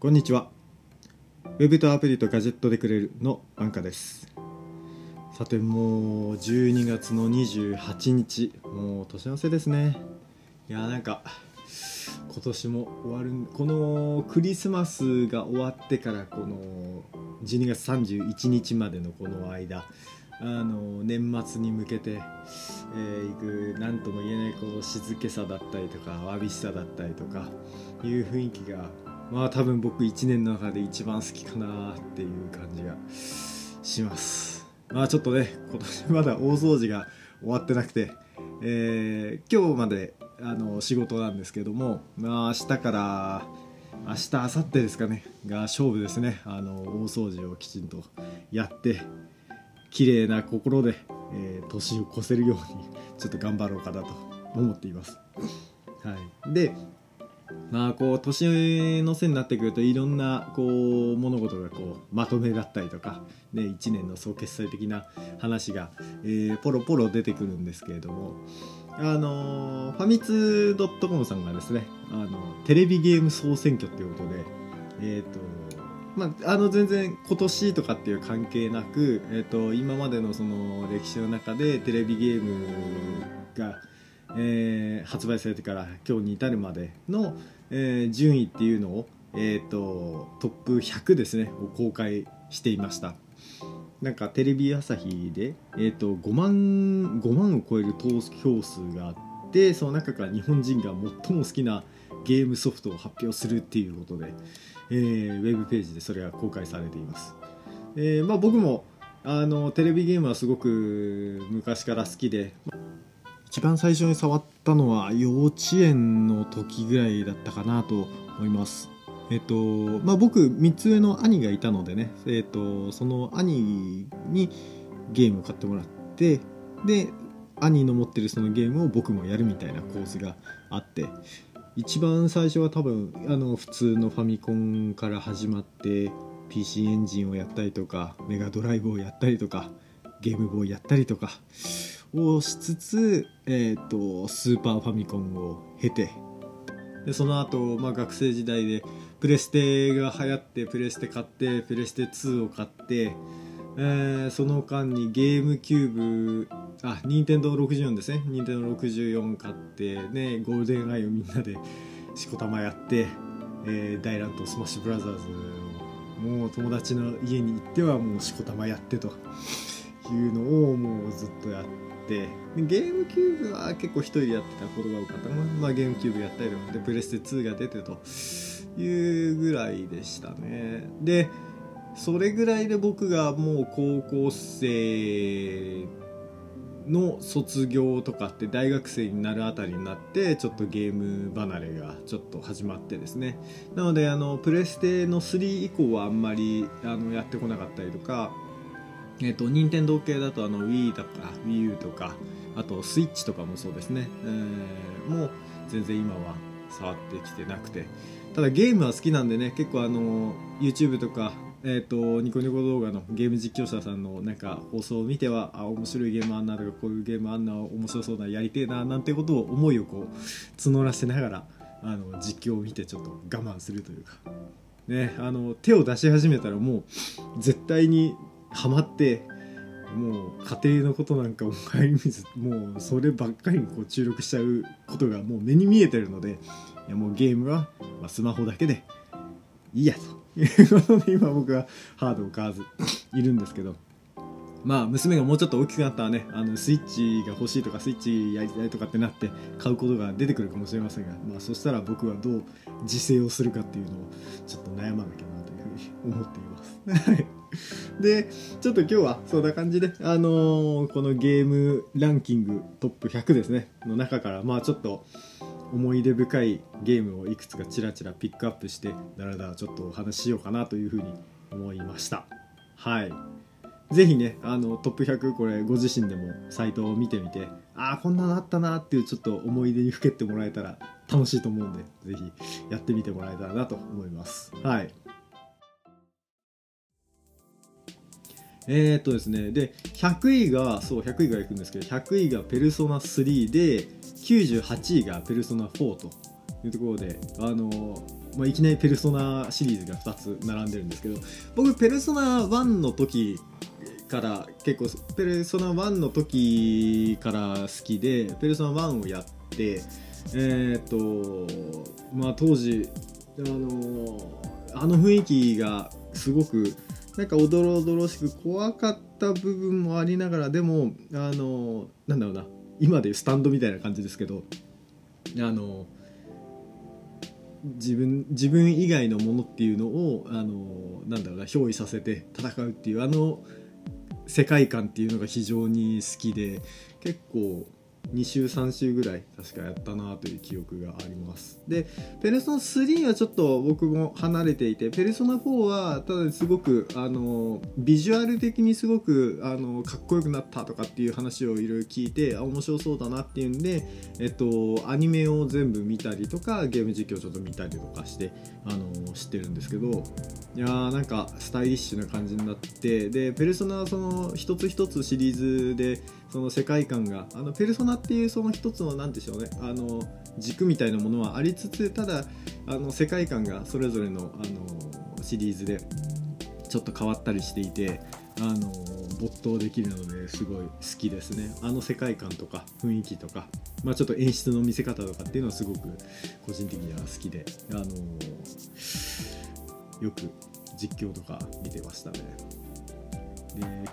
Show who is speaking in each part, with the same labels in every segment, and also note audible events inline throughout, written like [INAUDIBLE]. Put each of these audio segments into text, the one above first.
Speaker 1: こんにちは。ウェブとアプリとガジェットでくれるのアンカです。さて、もう12月の28日、もう年の瀬ですね。いや、なんか、今年も終わる、このクリスマスが終わってから、この12月31日までのこの間、あの年末に向けて、えー、く何とも言えないこの静けさだったりとかわびしさだったりとかいう雰囲気がまあ多分僕1年の中で一番好きかなっていう感じがします。まあちょっとね今年まだ大掃除が終わってなくて、えー、今日まであの仕事なんですけどもまあ明日から明日明後日ですかねが勝負ですね。あの大掃除をきちんとやって綺麗な心で、えー、年を越せるようにちょっと頑張ろうかなと思っています。はい、でまあこう年の瀬になってくるといろんなこう物事がこうまとめだったりとか、ね、1年の総決済的な話が、えー、ポロポロ出てくるんですけれどもあのファミツー .com さんがですねあのテレビゲーム総選挙っていうことでえ、ー、とまあ、あの全然今年とかっていう関係なく、えーと、今までのその歴史の中でテレビゲームが、えー、発売されてから今日に至るまでの、えー、順位っていうのを、えーと、トップ100ですねを公開していましたなんかテレビ朝日で、えーと、5万 ,5 万を超える投票数があってその中から日本人が最も好きなゲームソフトを発表するっていうことで。えー、ウェブページでそれが公開されています、えーまあ、僕もあのテレビゲームはすごく昔から好きで一番最初に触ったのは幼稚園の時ぐらいだったかなと思います。えっとまあ、僕3つ上の兄がいたのでね、えっと、その兄にゲームを買ってもらってで兄の持ってるそのゲームを僕もやるみたいな構図があって一番最初は多分あの普通のファミコンから始まって PC エンジンをやったりとかメガドライブをやったりとかゲームボーイやったりとかをしつつ、えーと、スーパーファミコンを経てでその後、まあ学生時代でプレステが流行ってプレステ買ってプレステ2を買ってえー、その間にゲームキューブあ任天堂64ですね。任天堂64買ってねゴールデンアイをみんなでしこたまやって、えー、大乱闘スマッシュブラザーズもう友達の家に行ってはもうしこたまやってというのをもうずっとやってゲームキューブは結構一人でやってたことが多かった。まあ、ゲームキューブやったりとかでプレステ2が出てというぐらいでしたね。でそれぐらいで僕がもう高校生の卒業とかって大学生になるあたりになってちょっとゲーム離れがちょっと始まってですね。なのであのプレステの3以降はあんまりあのやってこなかったりとかえっ、ー、と任天堂系だとあの Wii とか WiiU とかあとスイッチとかもそうですね、えー、もう全然今は触ってきてなくて。ただゲームは好きなんでね結構あの YouTube とかえーと、ニコニコ動画のゲーム実況者さんのなんか放送を見てはあ面白いゲームあんなとかこういうゲームあんな面白そうなやりてえななんてことを思いをこう募らせながらあの実況を見てちょっと我慢するというか、ね、あの手を出し始めたらもう絶対にはまってもう家庭のことなんかお帰りずもうそればっかりにこう注力しちゃうことがもう目に見えてるのでいやもうゲームは、ま、スマホだけでいいやと。いうことで今僕はハードを買わずいるんですけどまあ娘がもうちょっと大きくなったらねあのスイッチが欲しいとかスイッチやりたいとかってなって買うことが出てくるかもしれませんが、まあ、そしたら僕はどう自制をするかっていうのをちょっと悩まなきゃないうふうに思っています。[LAUGHS] でちょっと今日はそんな感じであのー、このゲームランキングトップ100ですね。の中からまあちょっと思い出深いゲームをいくつかちらちらピックアップしてだらだらちょっとお話ししようかなというふうに思いました。はい。ぜひねあのトップ100これご自身でもサイトを見てみてああこんなのあったなっていうちょっと思い出にふけってもらえたら楽しいと思うんでぜひやってみてもらえたらなと思います。はい。えー、っとですねで100位がそう100位がいくんですけど100位がペルソナ3で98位がペルソナ4というところであのまあ、いきなりペルソナシリーズが2つ並んでるんですけど僕ペルソナ1の時から結構ペルソナ1の時から好きでペルソナ1をやってえっ、とまあ当時あのあの雰囲気がすごくなんかおどろおどろしく怖かった部分もありながらでもあのなんだろうな。今でいうスタンドみたいな感じですけどあの自分自分以外のものっていうのをあのなんだろうな憑依させて戦うっていうあの世界観っていうのが非常に好きで結構2週3週ぐらい確かやったなという記憶があります。でペルソナ3はちょっと僕も離れていてペルソナ4はただすごくあのビジュアル的にすごくあのかっこよくなったとかっていう話をいろいろ聞いてあ面白そうだなっていうんでえっとアニメを全部見たりとかゲーム実況ちょっと見たりとかしてあの知ってるんですけどいやーなんかスタイリッシュな感じになってでペルソナはその一つ一つシリーズでその世界観があのペルソナっていうその一つの何でしょうねあの軸みたいなものはありつつただあの世界観がそれぞれのあのシリーズでちょっと変わったりしていてあの没頭できるのですごい好きですねあの世界観とか雰囲気とか、まあ、ちょっと演出の見せ方とかっていうのはすごく個人的には好きであのよく実況とか見てましたね。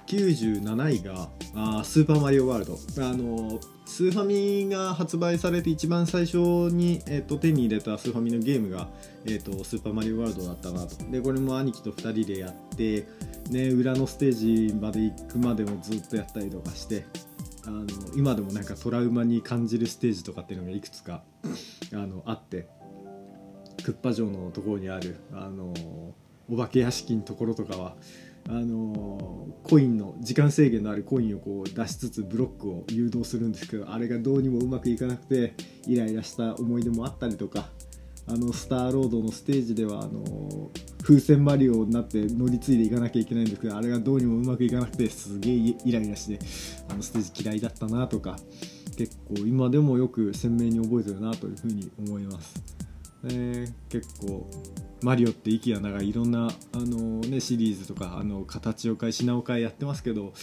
Speaker 1: 97位があースーパーマリオワールドあのスーファミが発売されて一番最初に、えー、と手に入れたスーファミのゲームが、えー、とスーパーマリオワールドだったなと。でこれも兄貴と2人でやって、ね、裏のステージまで行くまでもずっとやったりとかしてあの今でもなんかトラウマに感じるステージとかっていうのがいくつかあのあってクッパ城のところにあるあのお化け屋敷のところとかはあのコインの時間制限のあるコインをこう出しつつブロックを誘導するんですけどあれがどうにもうまくいかなくてイライラした思い出もあったりとかあのスターロードのステージではあの風船マリオになって乗り継いでいかなきゃいけないんですけどあれがどうにもうまくいかなくてすげえイライラしてあのステージ嫌いだったなとか結構今でもよく鮮明に覚えてるなというふうに思います。え結構マリオって息が長いいろんなあの、ね、シリーズとかあの形を変え品を変えやってますけど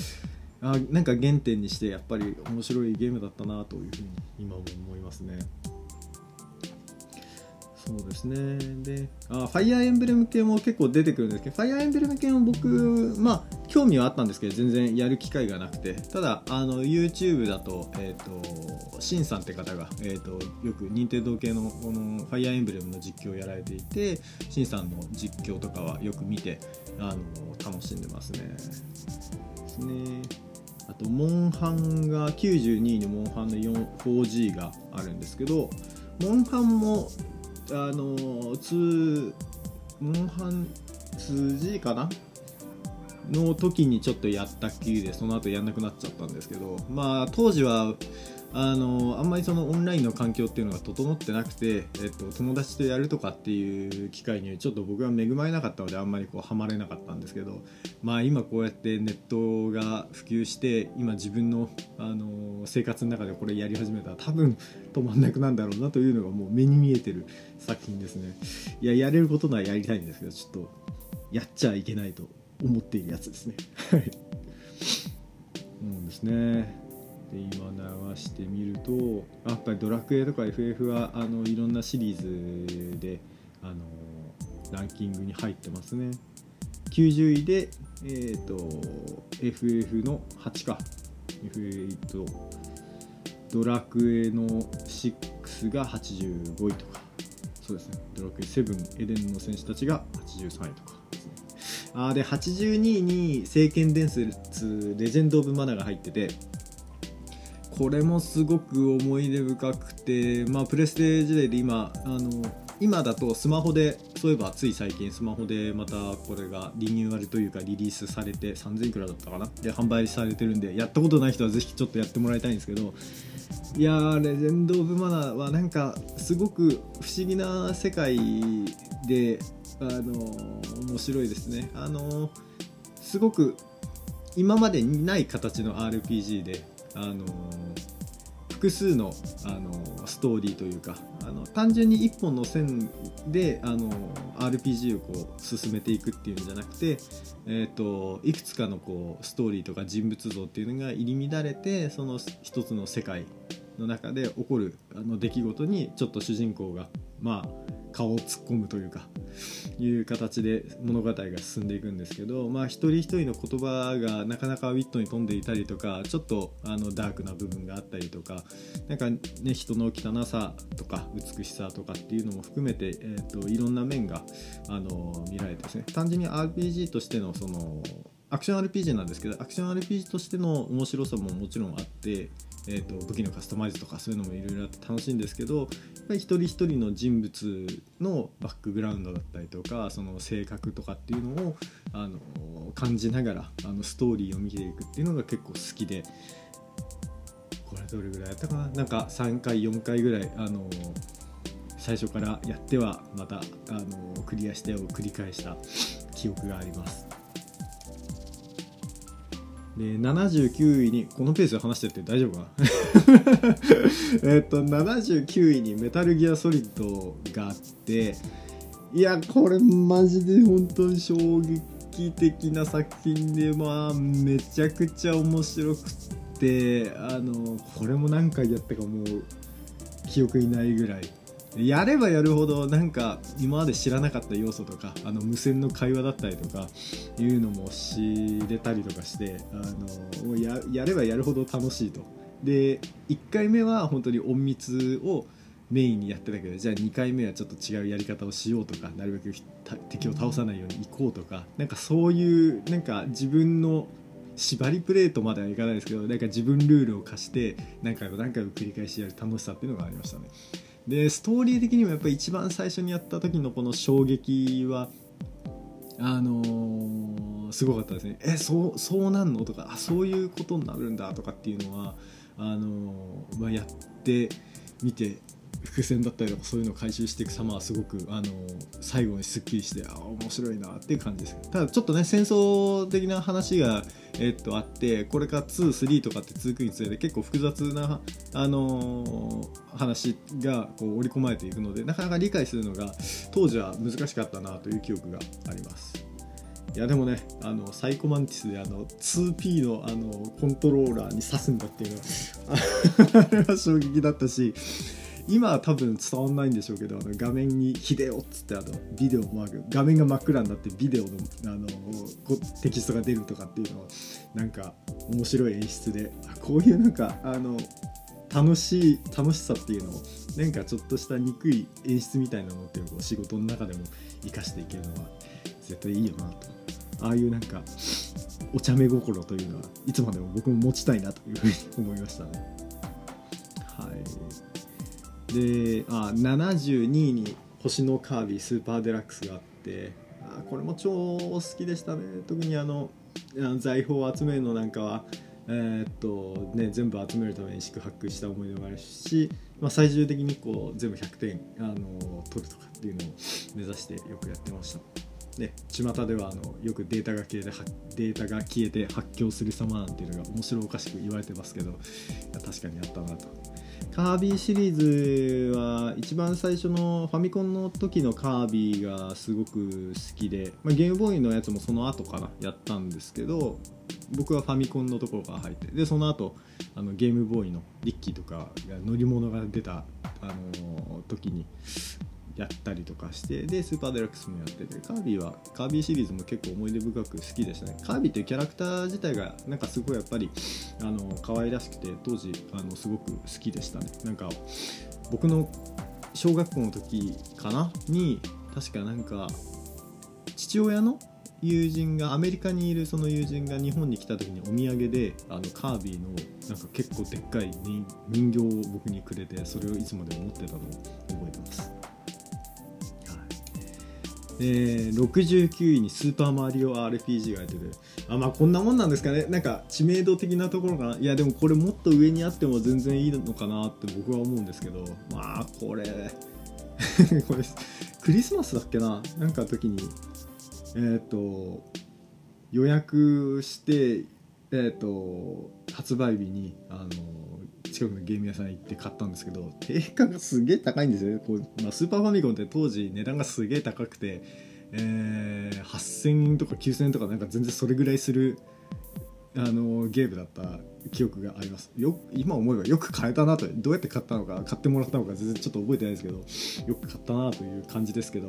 Speaker 1: あなんか原点にしてやっぱり面白いゲームだったなというふうに今も思いますね。そうですね。であファイアーエンブレム系も結構出てくるんですけどファイアーエンブレム系も僕まあ興味はあったんですけど全然やる機会がなくて。ただあの YouTube だと,、えー、とシンさんって方が、えー、とよく任天堂系のこのファイアーエンブレムの実況をやられていてシンさんの実況とかはよく見てあの楽しんでますね。ですね。あとモンハンが92位にモンハンの 4G があるんですけどモンハンもあの2モンハン 2G かな？の時にちょっとやったっきりでその後やんなくなっちゃったんですけどまあ当時はあのあんまりそのオンラインの環境っていうのが整ってなくて、えっと、友達とやるとかっていう機会にちょっと僕は恵まれなかったのであんまりこうハマれなかったんですけどまあ今こうやってネットが普及して今自分のあの生活の中でこれやり始めたら多分止まんなくなるんだろうなというのがもう目に見えてる作品ですね。いややれることならやりたいんですけどちょっとやっちゃいけないと思っているやつですね。はい。そうですね。で今流してみるとやっぱりドラクエとか FF はあのいろんなシリーズであのランキングに入ってますね。90位で、えー、と FF の8か。F8 ドラクエの6が85位とか。そうですね。ドラクエ7エデンの選手たちが83位とかでね。あで82位に「聖剣伝説レジェンド・オブ・マナ」が入っててこれもすごく思い出深くて、まあ、プレステ時代で今あの今だとスマホでそういえばつい最近スマホでまたこれがリニューアルというかリリースされて3000いくらだったかな？で販売されてるんでやったことない人はぜひちょっとやってもらいたいんですけどいやーレジェンド・オブ・マナーはなんかすごく不思議な世界であの面白いですね。あのすごく今までにない形の RPG であの複数のあのストーリーというかあの単純に1本の線であの RPG をこう進めていくっていうんじゃなくて、えーと、いくつかのこうストーリーとか人物像っていうのが入り乱れてその一つの世界の中で起こるあの出来事にちょっと主人公がまあ顔を突っ込むというかいう形で物語が進んでいくんですけど、まあ、一人一人の言葉がなかなかウィットに富んでいたりとかちょっとあのダークな部分があったりとかなんか、ね、人の汚さとか美しさとかっていうのも含めて、えーと、いろんな面があの見られてですね。単純に RPG としてのそのアクション RPG なんですけどアクション RPG としての面白さももちろんあってえーと、武器のカスタマイズとかそういうのもいろいろあって楽しいんですけどやっぱり一人一人の人物のバックグラウンドだったりとかその性格とかっていうのをあの感じながらあのストーリーを見ていくっていうのが結構好きでこれどれぐらいやったかな？なんか3回4回ぐらいあの最初からやってはまたあのクリアしてを繰り返した記憶があります。で79位にこのペースで話してって大丈夫かな？[LAUGHS] えっと79位にメタルギアソリッドがあっていやこれマジで本当に衝撃的な作品でまあめちゃくちゃ面白くってあのこれも何回やったかもう記憶いないぐらい。やればやるほどなんか今まで知らなかった要素とかあの無線の会話だったりとかいうのも知れたりとかしてあのややればやるほど楽しいと。で1回目は本当に隠密をメインにやってたけどじゃあ2回目はちょっと違うやり方をしようとかなるべく敵を倒さないように行こうとかなんかそういうなんか自分の縛りプレートまではいかないですけどなんか自分ルールを課して何回も何回も繰り返しやる楽しさっていうのがありましたね。でストーリー的にもやっぱり一番最初にやった時のこの衝撃はあのー、すごかったですね。えそうそうなんの？とかあそういうことになるんだとかっていうのはあのー、まあ、やってみて伏線だったりとかそういうのを回収していく様はすごくあの最後にすっきりしてあ面白いなっていう感じです。ただちょっとね戦争的な話が、えっとあってこれから23とかって続くにつれて結構複雑な、あの、話がこう織り込まれていくのでなかなか理解するのが当時は難しかったなという記憶があります。いやでもねあのサイコマンティスであの 2P のあのコントローラーに刺すんだっていうのはあれは衝撃だったし今は多分伝わんないんでしょうけどあの画面に「ヒデオ」っつってあのビデオマーク画面が真っ暗になってビデオのあのテキストが出るとかっていうのはなんか面白い演出でこういうなんかあの楽しい楽しさっていうのをなんかちょっとした憎い演出みたいなのっていうのを仕事の中でも生かしていけるのは絶対いいよなとああいうなんかお茶目心というのはいつまでも僕も持ちたいなというふうに思いましたね。はいであ72位に星のカービィスーパーデラックスがあってあこれも超好きでしたね特にあの財宝を集めるのなんかはえー、っとね、全部集めるために宿泊した思い出もあるし、まあ、最終的にこう全部100点あの取るとかっていうのを目指してよくやってました。で巷ではあのよくデータが消えてデータが消えて発狂する様なんていうのが面白おかしく言われてますけど確かにあったなとカービィシリーズは一番最初のファミコンの時のカービィがすごく好きで、まあ、ゲームボーイのやつもその後からやったんですけど僕はファミコンのところから入ってでその後あのゲームボーイのリッキーとか乗り物が出た、あの時にやったりとかしてでスーパーデラックスもやっててカービィはカービィシリーズも結構思い出深く好きでしたね。カービィっていうキャラクター自体がなんかすごいやっぱりあの可愛らしくて当時あのすごく好きでしたね。なんか僕の小学校の時かなに確かなんか父親の友人がアメリカにいるその友人が日本に来た時にお土産であのカービィのなんか結構でっかい人形を僕にくれてそれをいつまでも持ってたのを覚えてます。えー、69位にスーパーマリオ RPG が入ってて。あまあこんなもんなんですかね。なんか知名度的なところかな。いやでもこれもっと上にあっても全然いいのかなって僕は思うんですけど。まあこれ。[LAUGHS] これクリスマスだっけな。なんか時に。えっ、ー、と予約してえっ、ー、と発売日にあの近くのゲーム屋さん行って買ったんですけど定価がすげえ高いんですよこう、まあ、スーパーファミコンって当時値段がすげえ高くて、えー、8000円とか9000円とかなんか全然それぐらいするあのゲームだった記憶があります。よ今思えばよく買えたなとどうやって買ったのか買ってもらったのか全然ちょっと覚えてないですけどよく買ったなという感じですけど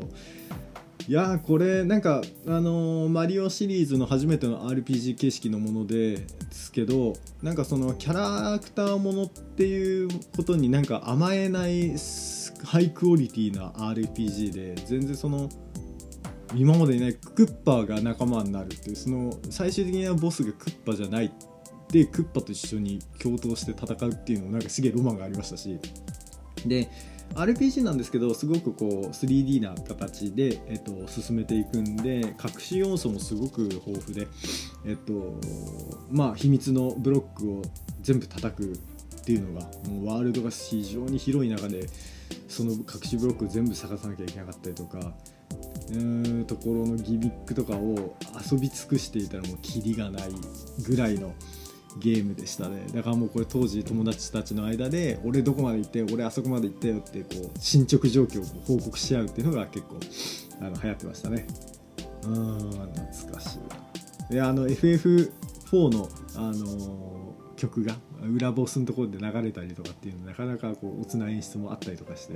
Speaker 1: いやこれなんかあのー、マリオシリーズの初めての RPG 形式のものですけどなんかそのキャラクターものっていうことになんか甘えないハイクオリティな RPG で全然その今までにないクッパーが仲間になるっていうその最終的なボスがクッパじゃないでクッパと一緒に共闘して戦うっていうのもなんかすげえロマンがありましたし。で RPG なんですけどすごくこう 3D な形で、えっと、進めていくんで隠し要素もすごく豊富で、えっとまあ、秘密のブロックを全部叩くっていうのがもうワールドが非常に広い中でその隠しブロックを全部探さなきゃいけなかったりとかうんところのギミックとかを遊び尽くしていたらもうキリがないぐらいの。ゲームでしたね。だからもうこれ当時友達たちの間で俺どこまで行って俺あそこまで行ったよってこう進捗状況を報告し合うっていうのが結構あの流行ってましたね。うん懐かしい。であの FF4 の、あのー、曲が裏ボスのところで流れたりとかっていうのなかなかこうおつな演出もあったりとかして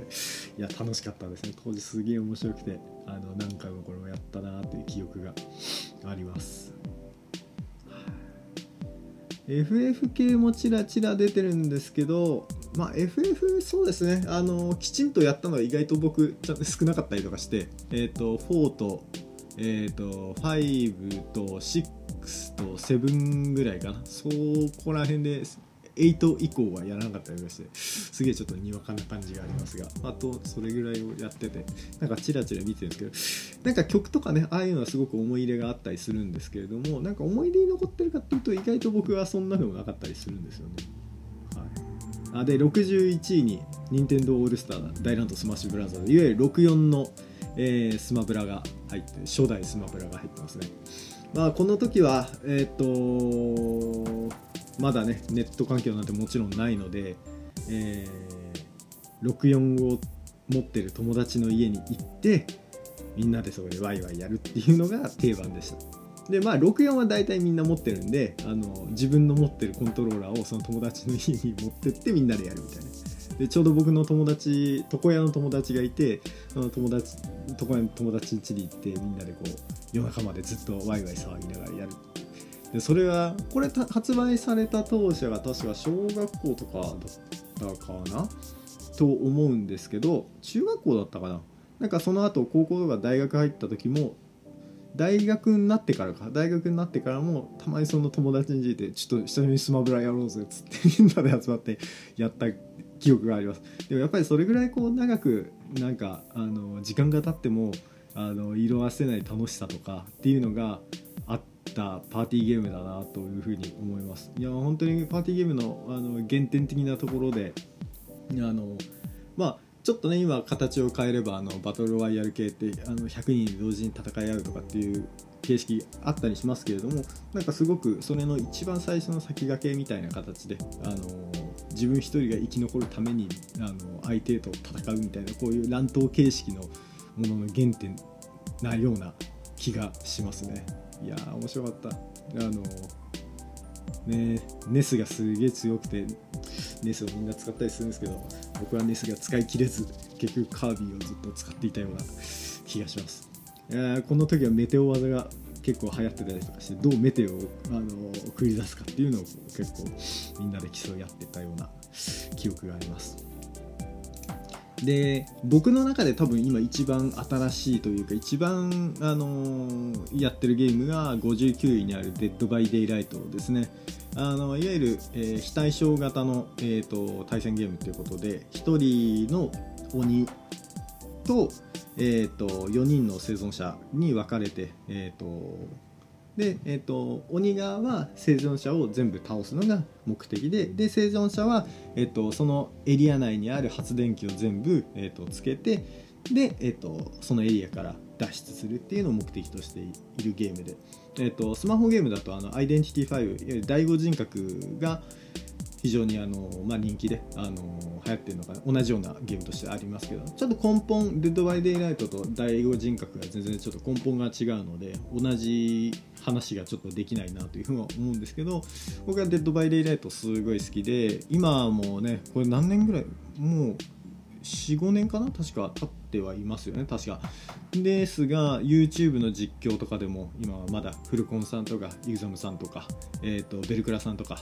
Speaker 1: いや楽しかったですね。当時すげえ面白くてあの何回もこれをやったなっていう記憶があります。FF 系もちらちら出てるんですけどまあ FF そうですね。あのきちんとやったのは意外と僕ちゃんと少なかったりとかしてえ、ー、と4とえ、ー、と5と6と7ぐらいかな。そこら辺で8以降はやらなかったりしてすげえちょっとにわかな感じがありますがあとそれぐらいをやっててなんかチラチラ見てるんですけどなんか曲とかねああいうのはすごく思い入れがあったりするんですけれどもなんか思い出に残ってるかっていうと意外と僕はそんなのもなかったりするんですよね。はい、あで61位に任天堂オールスター大乱闘スマッシュブラザーズいわゆる64の、えー、スマブラが入って初代スマブラが入ってますね。まあこの時はえっ、ー、とまだねネット環境なんてもちろんないので、えー、64を持ってる友達の家に行ってみんなでそこでワイワイやるっていうのが定番でした。でまあ64は大体みんな持ってるんであの自分の持ってるコントローラーをその友達の家に持ってってみんなでやるみたいな。でちょうど僕の友達床屋の友達がいてその友達床屋の友達ん家に行ってみんなでこう夜中までずっとワイワイ騒ぎながらやる。でそれはこれ発売された当初が確か小学校とかだったかな？と思うんですけど中学校だったかな？なんかその後高校とか大学入った時も大学になってからか大学になってからもたまにその友達についてちょっと久々にスマブラやろうぜっつってみんなで集まってやった記憶があります。でもやっぱりそれぐらいこう長くなんかあの時間が経ってもあの色あせない楽しさとかっていうのがあったパーティーゲームだなというふうに思いますいや本当にパーティーゲームのあの原点的なところであのまあちょっとね今形を変えればあのバトルワイヤル系ってあの100人同時に戦い合うとかっていう形式あったりしますけれどもなんかすごくそれの一番最初の先駆けみたいな形であの自分一人が生き残るためにあの相手と戦うみたいなこういう乱闘形式のものの原点なような気がしますね。いやー面白かった。あのねネスがすげえ強くてネスをみんな使ったりするんですけど僕はネスが使い切れず結局カービィをずっと使っていたような気がします。いやこの時はメテオ技が結構流行ってたりとかしてどうメテオをあの繰り出すかっていうのを結構みんなで競い合ってたような記憶があります。で僕の中で多分今一番新しいというか一番、あのー、やってるゲームが59位にある「デッド・バイ・デイ・ライト」ですね。あのいわゆる、えー、非対称型の、えーと、対戦ゲームということで1人の鬼と,、えーと、4人の生存者に分かれて、えーとで、えーと、鬼側は生存者を全部倒すのが目的でで生存者は、えーと、そのエリア内にある発電機を全部、えーと、つけてで、えー、とそのエリアから脱出するっていうのを目的としているゲームで、えー、とスマホゲームだとあのアイデンティティ5第五人格が非常にあの、まあ、人気であの流行ってるのか同じようなゲームとしてありますけどちょっと根本デッド・バイ・デイ・ライトと第五人格が全然ちょっと根本が違うので同じ話がちょっとできないなというふうには思うんですけど僕はデッド・バイ・デイ・ライトすごい好きで今もねこれ何年ぐらいもう45年かな確か経ってはいますよね確か。ですが YouTube の実況とかでも今はまだフルコンさんとかイグザムさんとか、えーと、ベルクラさんとか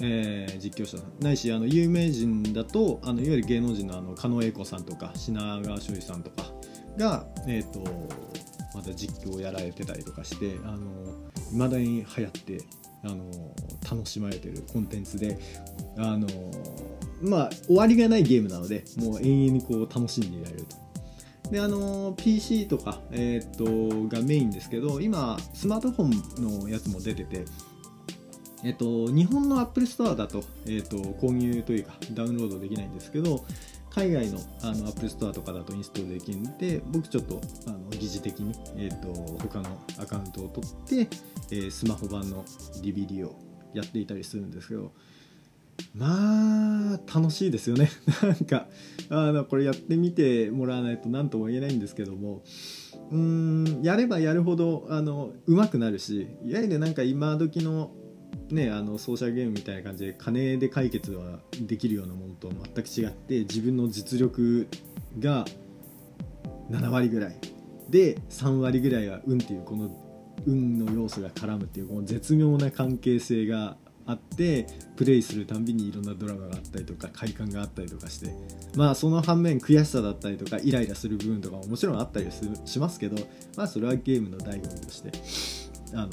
Speaker 1: えー、実況者ないしあの有名人だとあのいわゆる芸能人のあの狩野英孝さんとか品川庄司さんとかが、えーと、まだ実況をやられてたりとかしていまだに流行ってあの楽しまれてるコンテンツであのまあ終わりがないゲームなのでもう永遠にこう楽しんでいられると。であの PC とか、えー、っとがメインですけど今スマートフォンのやつも出てて、え、っと日本の Apple Store だと,、え、っと購入というかダウンロードできないんですけど海外のあの Apple Store とかだとインストールできるんで僕ちょっとあの疑似的に、えー、と他のアカウントを取って、えー、スマホ版の DVD をやっていたりするんですけどまあ楽しいですよね。[LAUGHS] なんかあのこれやってみてもらわないと何とも言えないんですけどもうんやればやるほどあの上手くなるしいわゆるなんか今時のね、あのソーシャルゲームみたいな感じで金で解決はできるようなものと全く違って自分の実力が7割ぐらいで3割ぐらいは運っていうこの運の要素が絡むっていうこの絶妙な関係性があってプレイするたんびにいろんなドラマがあったりとか快感があったりとかしてまあその反面悔しさだったりとかイライラする部分とかももちろんあったりしますけどまあそれはゲームの醍醐味として。あの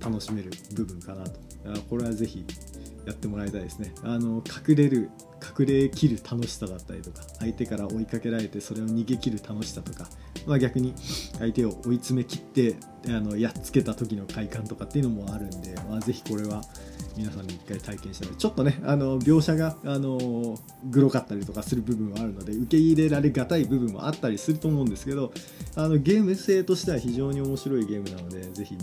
Speaker 1: 楽しめる部分かなと。これはぜひやってもらいたいですねあの隠れる隠れきる楽しさだったりとか相手から追いかけられてそれを逃げ切る楽しさとか、まあ、逆に相手を追い詰めきってあのやっつけた時の快感とかっていうのもあるんで、まあ、ぜひこれは皆さんに一回体験してちょっとねあの描写があのグロかったりとかする部分はあるので受け入れられがたい部分もあったりすると思うんですけどあのゲーム性としては非常に面白いゲームなのでぜひ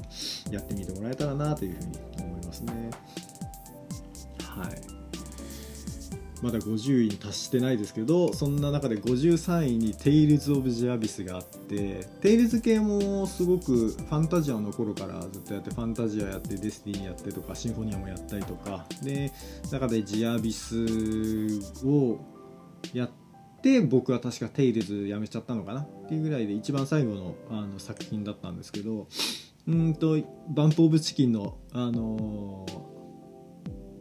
Speaker 1: やってみてもらえたらなというふうに思いますね。はい。まだ50位に達してないですけどそんな中で53位に「テイルズ・オブ・ジ・アビス」があってテイルズ系もすごくファンタジアの頃からずっとやってファンタジアやってデスティニーやってとかシンフォニアもやったりとか。で中でジアビスをやって僕は確かテイルズやめちゃったのかなっていうぐらいで一番最後のあの作品だったんですけどうんと BUMP OF CHICKEN のあのー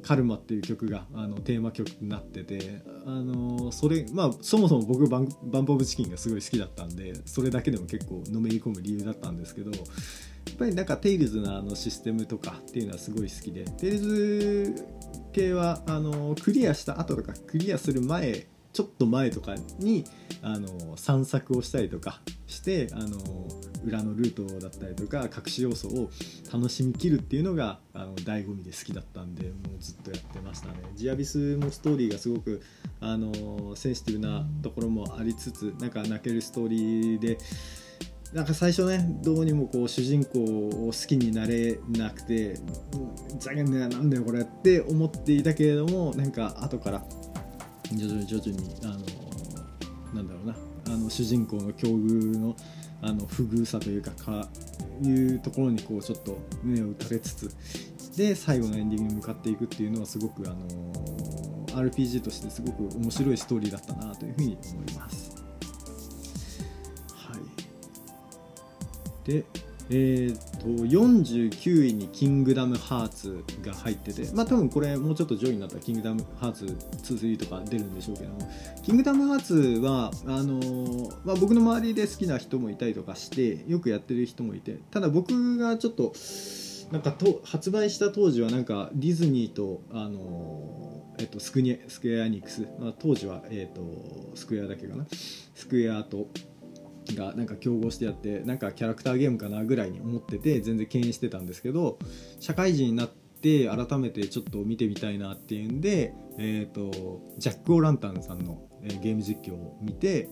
Speaker 1: カルマっていう曲があのテーマ曲になっててあのそれまあそもそも僕バン BUMP OF CHICKEN がすごい好きだったんでそれだけでも結構のめり込む理由だったんですけどやっぱりなんかテイルズのあのシステムとかっていうのはすごい好きでテイルズ系はあのクリアした後とかクリアする前ちょっと前とかにあの散策をしたりとかしてあの裏のルートだったりとか隠し要素を楽しみきるっていうのがあの醍醐味で好きだったんでもうずっとやってましたね。ジアビスもストーリーがすごくあのセンシティブなところもありつつなんか泣けるストーリーでなんか最初ねどうにもこう主人公を好きになれなくてざけんねなんだよこれって思っていたけれどもなんか後から々に徐々にあのなんだろうなあの主人公の境遇のあの不遇さというかかいうところにこうちょっと胸を打たれつつで最後のエンディングに向かっていくっていうのはすごくあの RPG としてすごく面白いストーリーだったなというふうに思います。はい、でえーと、49位に「キングダムハーツ」が入っててまあ多分これもうちょっと上位になったら「キングダムハーツ2」3とか出るんでしょうけども「キングダムハーツは」あのー、まあ、僕の周りで好きな人もいたりとかしてよくやってる人もいてただ僕がちょっとなんかと発売した当時はなんかディズニーと、あのー、えっと、スクニスクエアニックス、まあ、当時は、えっと、スクエアだけかな。スクエアとがなんか競合してやってなんかキャラクターゲームかなぐらいに思ってて全然敬遠してたんですけど社会人になって改めてちょっと見てみたいなっていうんで、えーと、ジャック・オ・ランタンさんの、え、ゲーム実況を見て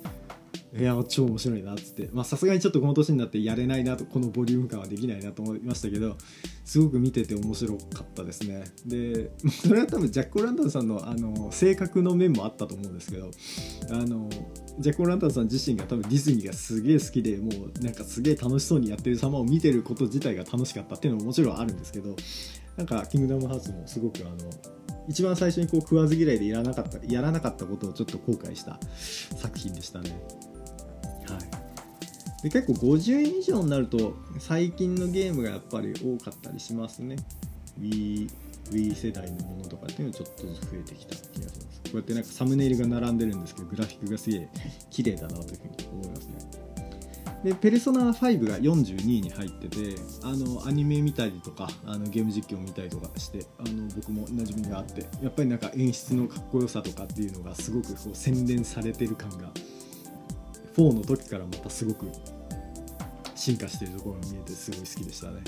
Speaker 1: いや超面白いなっつってさすがにちょっとこの年になってやれないなとこのボリューム感はできないなと思いましたけどすごく見てて面白かったですねで [LAUGHS] それは多分ジャック・オランタンさんのあの性格の面もあったと思うんですけどあのジャック・オランタンさん自身が多分ディズニーがすげえ好きでもうなんかすげえ楽しそうにやってる様を見てること自体が楽しかったっていうのももちろんあるんですけどなんか「キングダムハーツ」もすごくあの一番最初にこう食わず嫌いでやらなかったやらなかったことをちょっと後悔した作品でしたね。で結構50以上になると最近のゲームがやっぱり多かったりしますね。Wii, Wii 世代のものとかっていうのはちょっとずつ増えてきた気がします。こうやってなんかサムネイルが並んでるんですけどグラフィックがすげえ綺麗だなというふうに思いますね。でペルソナ5が42位に入っててあのアニメ見たりとかあのゲーム実況見たりとかしてあの僕も馴染みがあってやっぱりなんか演出のかっこよさとかっていうのがすごくこう洗練されてる感が4の時からまたすごく進化しているところが見えてすごい好きでしたね。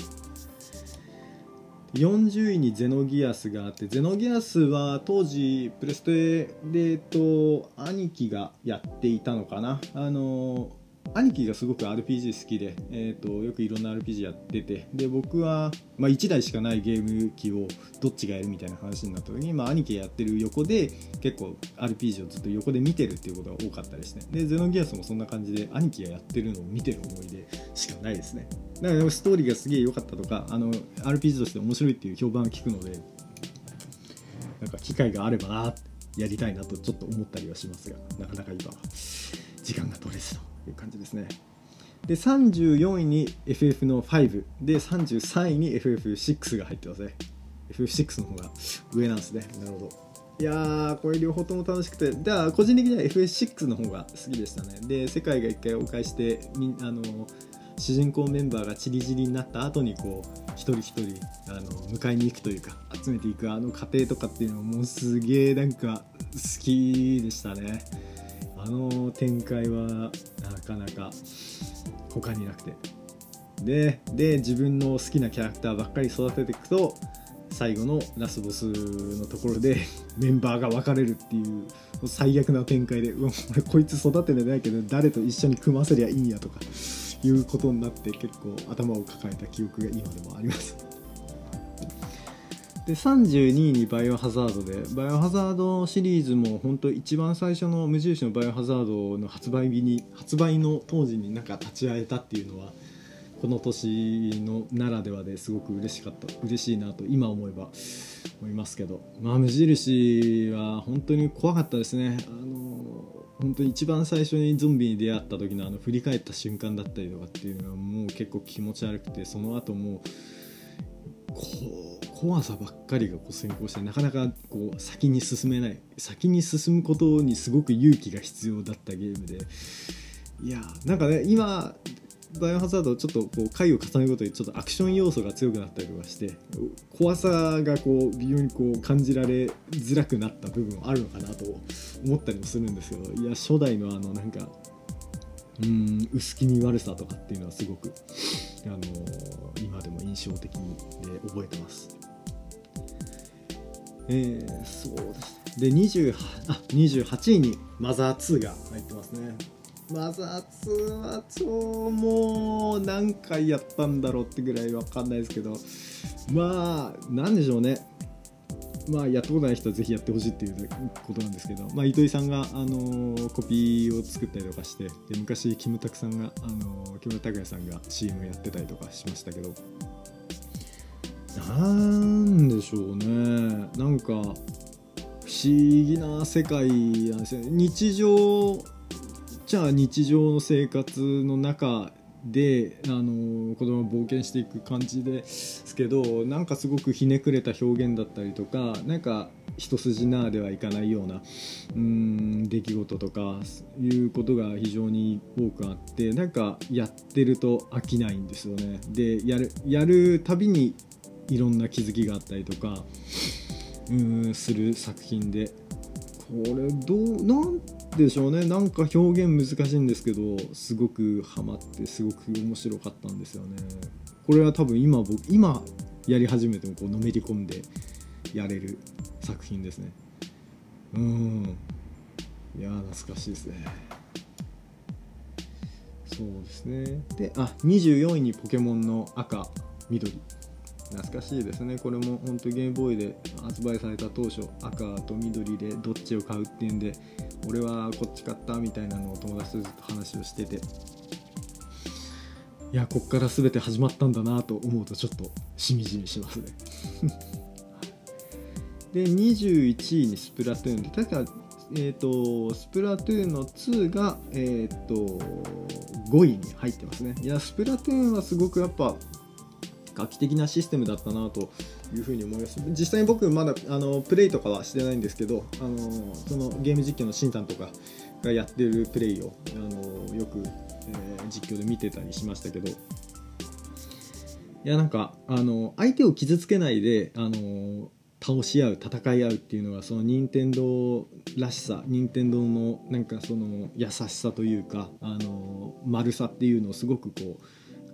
Speaker 1: 40位にゼノギアスがあってゼノギアスは当時プレステでと兄貴がやっていたのかな。あの兄貴がすごく RPG 好きで、えーと、よくいろんな RPG やっててで僕は、まあ、1台しかないゲーム機をどっちがやるみたいな話になった時に、まあ、兄貴やってる横で結構 RPG をずっと横で見てるっていうことが多かったりしてでゼノギアスもそんな感じで兄貴がやってるのを見てる思い出しかないですね。だからストーリーがすげえ良かったとかあの RPG として面白いっていう評判を聞くのでなんか機会があればなやりたいなとちょっと思ったりはしますがなかなか今時間が取れずと。いう感じですね。で34位に FF の5で33位に FF6 が入ってますね。FF6 の方が上なんですね。なるほど。いやーこれ両方とも楽しくて。では個人的には FF6 の方が好きでしたね。で世界が一回お返してみあの主人公メンバーがちりぢりになった後にこう一人一人あの迎えに行くというか集めていくあの過程とかっていうのもすげえなんか好きでしたね。あの展開はなかなか他になくて。でで自分の好きなキャラクターばっかり育てていくと最後のラスボスのところで [LAUGHS] メンバーが分かれるっていう最悪な展開でうわ俺こいつ育ててないけど誰と一緒に組ませりゃいいんやとかいうことになって結構頭を抱えた記憶が今でもあります。で32位にバイオハザードでバイオハザードシリーズも本当一番最初の無印のバイオハザードの発売日に発売の当時になんか立ち会えたっていうのはこの年のならではですごく嬉しかった嬉しいなと今思えば思いますけど。まあ無印は本当に怖かったですね。あの本当に一番最初にゾンビに出会った時のあの振り返った瞬間だったりとかっていうのはもう結構気持ち悪くてその後もうこう怖さばっかりがこう先行してなかなかこう先に進めない先に進むことにすごく勇気が必要だったゲームで。いやなんかね今バイオハザードちょっとこう回を重ねるごとにちょっとアクション要素が強くなったりとかして怖さがこう微妙にこう感じられづらくなった部分あるのかなと思ったりもするんですけどいや初代のあのなんかうん薄気味悪さとかっていうのはすごく、あのー、今でも印象的覚えてます。えー、そうですで28あ28位にマザー2が入ってますね。マザー2は超もう何回やったんだろうってぐらいわかんないですけどまあなんでしょうね。まあやったことない人はぜひやってほしいっていうことなんですけど、まあ、糸井さんが、あのー、コピーを作ったりとかしてで昔キムタクさんが、あのー、木村拓哉さんが CM やってたりとかしましたけどなんでしょうねなんか不思議な世界なんですよね日常じゃあ日常の生活の中であの子供を冒険していく感じですけどなんかすごくひねくれた表現だったりとかなんか一筋縄ではいかないようなうん出来事とかいうことが非常に多くあってなんかやってると飽きないんですよね。でやるやるたびにいろんな気づきがあったりとかうんする作品でこれどうなんでしょうね。なんか表現難しいんですけどすごくハマってすごく面白かったんですよね。これは多分今僕今やり始めてもこうのめり込んでやれる作品ですね。うん。いや懐かしいですね。そうですね。であ24位にポケモンの赤緑。懐かしいですね。これも本当ゲームボーイで発売された当初赤と緑でどっちを買うっていうんで俺はこっち買ったみたいなのを友達とずっと話をしてて。いやこっから全て始まったんだなと思うとちょっとしみじみしますね。[LAUGHS] で21位にスプラトゥーンで確かえーと、スプラトゥーンの2が、えーと、5位に入ってますね。いやスプラトゥーンはすごくやっぱ画期的なシステムだったなというふうに思います。実際に僕まだあのプレイとかはしてないんですけどあのそのゲーム実況のしんさんとかがやってるプレイをあのよく、えー、実況で見てたりしましたけど。いやなんかあの相手を傷つけないであの倒し合う戦い合うっていうのがその任天堂らしさ任天堂のなんかその優しさというかあの丸さっていうのをすごくこう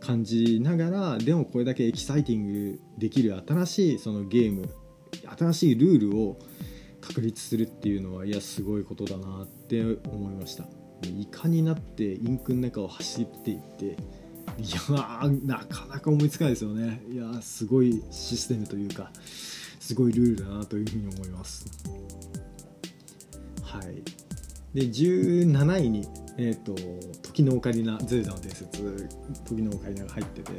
Speaker 1: 感じながらでもこれだけエキサイティングできる新しいそのゲーム新しいルールを確立するっていうのはいやすごいことだなって思いました。イカになってインクの中を走っていっていやなかなか思いつかないですよね。いやすごいシステムというかすごいルールだなというふうに思います。はい。で17位にえ、ー、と時のオカリナゼルダの伝説時のオカリナが入ってて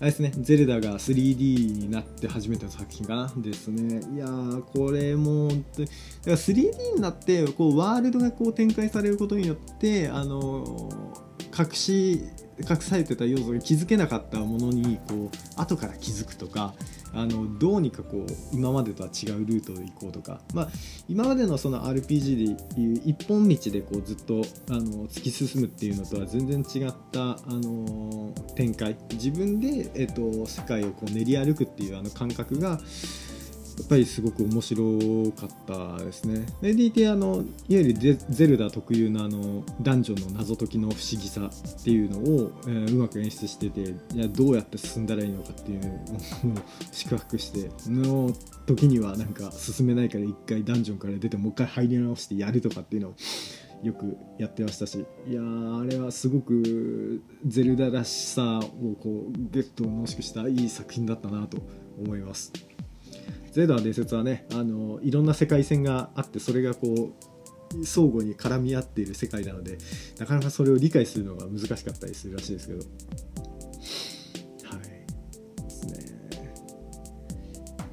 Speaker 1: あれですねゼルダが 3D になって初めての作品かなですね。いやーこれもだから 3D になってこうワールドがこう展開されることによってあの隠し隠されてた要素に気づけなかったものにこう後から気づくとかあのどうにかこう今までとは違うルートで行こうとか、まあ、今までのその RPG でいう一本道でこうずっとあの突き進むっていうのとは全然違ったあの展開。自分で、えっと、世界をこう練り歩くっていうあの感覚がやっぱりすごく面白かったですね。で、DT あのいわゆるゼルダ特有のあのダンジョンの謎解きの不思議さっていうのを、えー、うまく演出してていやどうやって進んだらいいのかっていうのを宿泊しての時にはなんか進めないから一回ダンジョンから出てもう一回入り直してやるとかっていうのをよくやってましたしいやあれはすごくゼルダらしさをこうゲットを濃縮したいい作品だったなと思います。ゼルダの伝説はねあのいろんな世界線があってそれがこう相互に絡み合っている世界なのでなかなかそれを理解するのが難しかったりするらしいですけど。はい。ですね。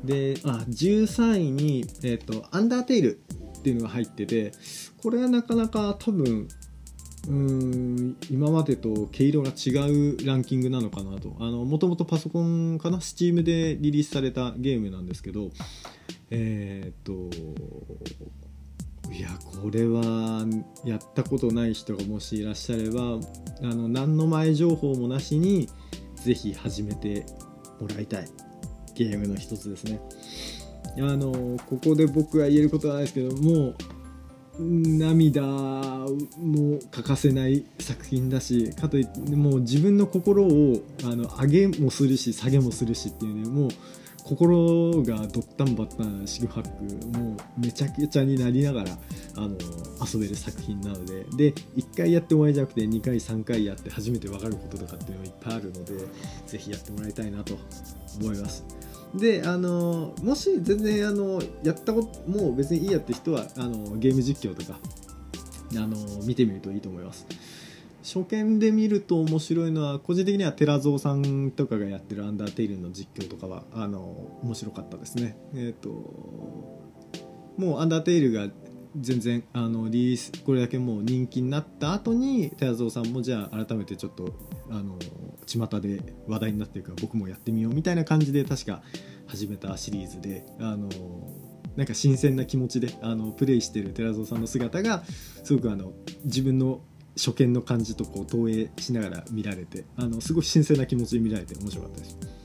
Speaker 1: であ13位に、えーと「アンダーテイル」っていうのが入っててこれはなかなか多分うん今までと毛色が違うランキングなのかなと。もともとパソコンかな？Steam でリリースされたゲームなんですけどえー、っといやこれはやったことない人がもしいらっしゃればあの何の前情報もなしにぜひ始めてもらいたいゲームの一つですね。あのここで僕は言えることはないですけどもう涙も欠かせない作品だしかといってもう自分の心をあの上げもするし下げもするしっていうねもう心がどったんばったん四苦八苦もうめちゃくちゃになりながらあの遊べる作品なのでで1回やってもらいじゃなくて2回3回やって初めて分かることとかっていうのがいっぱいあるので是非やってもらいたいなと思います。であのもし全然あのやったこともう別にいいやって人はあのゲーム実況とかあの見てみるといいと思います。初見で見ると面白いのは個人的には寺蔵さんとかがやってる「アンダーテイル」の実況とかはあの面白かったですね。えっ、ー、ともう「アンダーテイル」が全然あのリリースこれだけもう人気になった後に寺蔵さんもじゃあ改めてちょっとあの巷で話題になってるから僕もやってみようみたいな感じで確か始めたシリーズであのなんか新鮮な気持ちであのプレイしてる寺蔵さんの姿がすごくあの自分の初見の感じとこう投影しながら見られてあのすごい新鮮な気持ちで見られて面白かったです。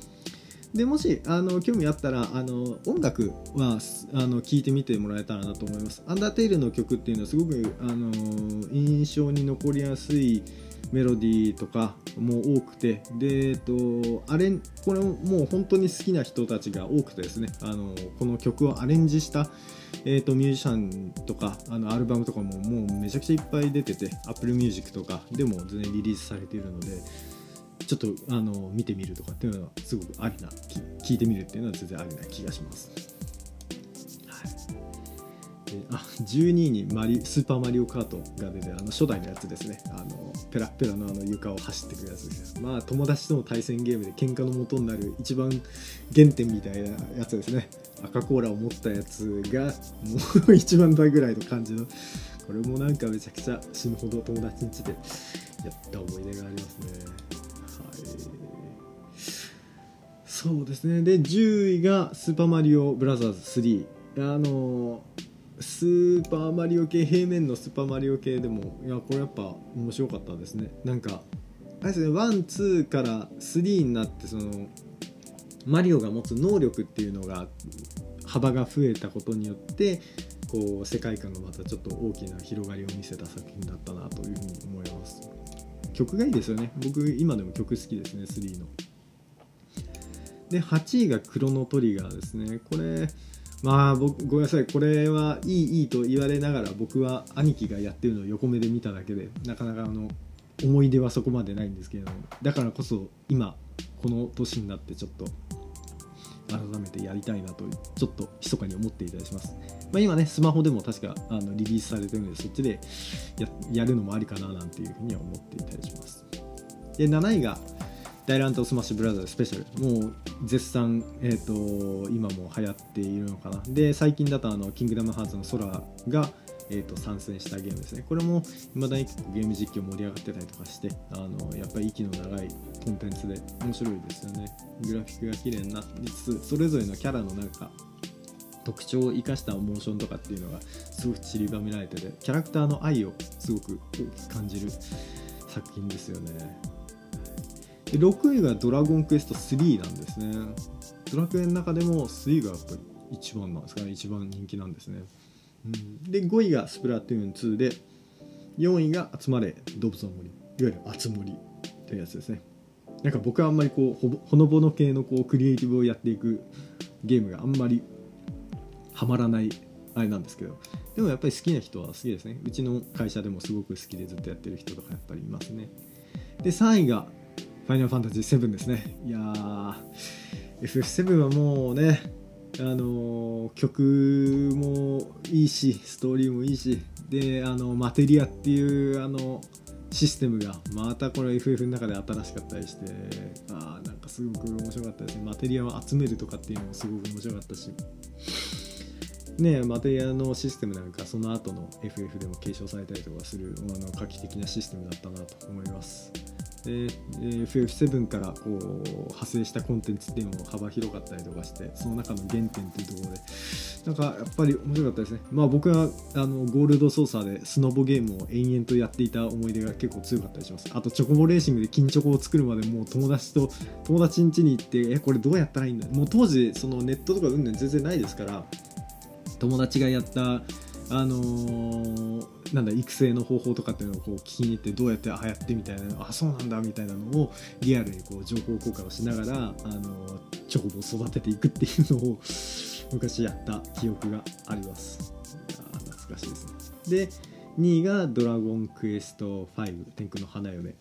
Speaker 1: でもしあの興味あったらあの音楽はあの聞いてみてもらえたらなと思います。アンダーテイルの曲っていうのはすごくあの印象に残りやすいメロディーとかも多くてで、えっと、アレンこれもう本当に好きな人たちが多くてですねあのこの曲をアレンジした、えっと、ミュージシャンとかあのアルバムとかももうめちゃくちゃいっぱい出てて Apple Music とかでも全然リリースされているのでちょっとあの見てみるとかっていうのはすごくありな聞いてみるっていうのは全然ありな気がします。あ12位にマリスーパーマリオカートが出てあの初代のやつですね。あのペラペラのあの床を走ってくるやつです。まあ友達との対戦ゲームで喧嘩の元になる一番原点みたいなやつですね。赤コーラを持ったやつがもう [LAUGHS] 一番大ぐらいの感じの。これもなんかめちゃくちゃ死ぬほど友達ん家でやった思い出がありますね。そうですね。で10位が「スーパーマリオブラザーズ3」あのスーパーマリオ系平面のスーパーマリオ系でもいやこれやっぱ面白かったですね。なんかあれですねワンツーから3になってそのマリオが持つ能力っていうのが幅が増えたことによってこう世界観がまたちょっと大きな広がりを見せた作品だったなというふうに曲がいいですよね。僕今でも曲好きですね3の。で8位がクロノトリガーですね。これまあ僕ごめんなさい。これはいいいいと言われながら僕は兄貴がやってるのを横目で見ただけでなかなかあの思い出はそこまでないんですけれどもだからこそ今この年になってちょっと改めてやりたいなとちょっと密かに思っていたりします、まあ、今ねスマホでも確かあのリリースされてるのでそっちでやるのもありかななんていうふうには思っていたりします。で7位が大乱闘スマッシュブラザースペシャル。もう絶賛、えーと、今も流行っているのかな。で最近だとあのキングダムハーツの空が、えーと、参戦したゲームですね。これも未だにゲーム実況盛り上がってたりとかしてあのやっぱり息の長いコンテンツで面白いですよね。グラフィックが綺麗になりつつそれぞれのキャラのなんか特徴を生かしたモーションとかっていうのがすごく散りばめられててキャラクターの愛をすごく大きく感じる作品ですよね。で6位がドラゴンクエスト3なんですね。ドラクエの中でも3がやっぱり一番なんですかね。一番人気なんですね、うん、で5位がスプラトゥーン2で4位が集まれ動物の森。いわゆるあつ森というやつですね。なんか僕はあんまりこうほのぼの系のこうクリエイティブをやっていくゲームがあんまりハマらないあれなんですけどでもやっぱり好きな人は好きですね。うちの会社でもすごく好きでずっとやってる人とかやっぱりいますね。で3位がファイナルファンタジー7ですね。いやー FF7 はもうねあの曲もいいしストーリーもいいしであのマテリアっていうあのシステムがまたこれ FF の中で新しかったりしてあなんかすごく面白かったですね。マテリアを集めるとかっていうのもすごく面白かったし。ねマテリアのシステムなんかその後の FF でも継承されたりとかするあの画期的なシステムだったなと思います。で FF7 からこう派生したコンテンツっていうのも幅広かったりとかしてその中の原点っていうところでなんかやっぱり面白かったですね。まあ僕はあのゴールド操作でスノボゲームを延々とやっていた思い出が結構強かったりします。あとチョコボレーシングで金チョコを作るまでもう友達と友達ん家に行ってえこれどうやったらいいんだ？もう当時そのネットとかうんぬん全然ないですから友達がやったあのー、なんだ育成の方法とかっていうのをこう聞きに行ってどうやってああやってみたいなあそうなんだみたいなのをリアルにこう情報交換をしながら、あのー、チョコボを育てていくっていうのを [LAUGHS] 昔やった記憶があります。懐かしいですね。で2位が「ドラゴンクエスト5天空の花嫁」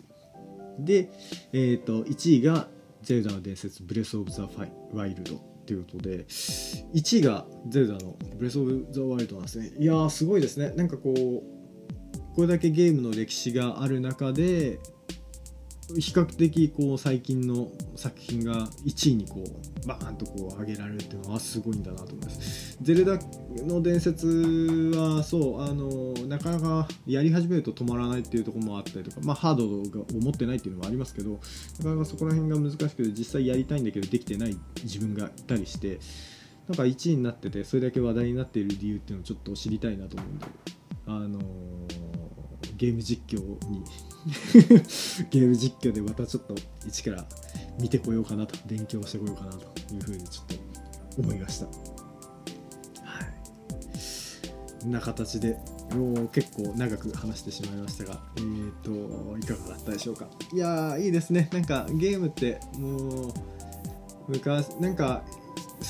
Speaker 1: で、えーと、1位が「ゼルダの伝説ブレス・オブ・ザ・ワイルド」ということで1位がゼルダのブレス・オブ・ザ・ワイルドなんですね。いやーすごいですね。なんかこうこれだけゲームの歴史がある中で比較的こう最近の作品が1位にこうバーンとこう上げられるっていうのはすごいんだなと思います。ゼルダの伝説はそうあのなかなかやり始めると止まらないっていうところもあったりとか、まあ、ハードを持ってないっていうのもありますけどなかなかそこら辺が難しくて実際やりたいんだけどできてない自分がいたりしてなんか1位になっててそれだけ話題になっている理由っていうのをちょっと知りたいなと思うんであのゲーム実況に [LAUGHS] ゲーム実況でまたちょっと一から見てこようかなと勉強してこようかなというふうにちょっと思いました。はい。な形でもう結構長く話してしまいましたがえっ、ー、といかがだったでしょうか？いやいいですね。なんかゲームってもう昔なんか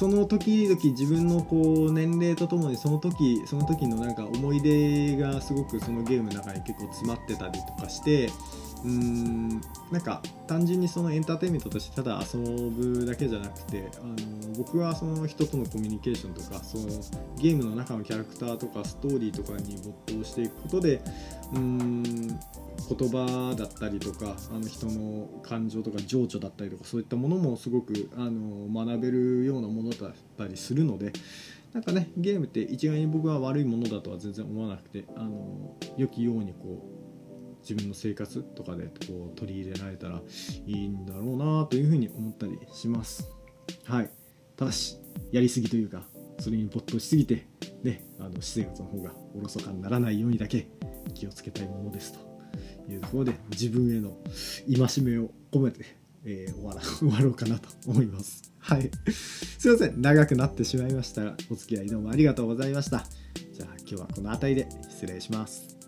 Speaker 1: その時々自分のこう年齢とともにその時その時のなんか思い出がすごくそのゲームの中に結構詰まってたりとかしてうーんなんか単純にそのエンターテインメントとしてただ遊ぶだけじゃなくてあの僕はその人とのコミュニケーションとかそのゲームの中のキャラクターとかストーリーとかに没頭していくことでうーん言葉だったりとかあの人の感情とか情緒だったりとかそういったものもすごくあの学べるようなものだったりするのでなんかねゲームって一概に僕は悪いものだとは全然思わなくてあの良きようにこう自分の生活とかでこう取り入れられたらいいんだろうなというふうに思ったりします。はいただしやりすぎというかそれに没頭しすぎて、ね、あの私生活の方がおろそかにならないようにだけ気をつけたいものですと。いうところで自分への戒めを込めて、えー、終わら [LAUGHS] 終わろうかなと思います。はい。すいません。長くなってしまいましたが、お付き合いどうもありがとうございました。じゃあ今日はこの辺りで失礼します。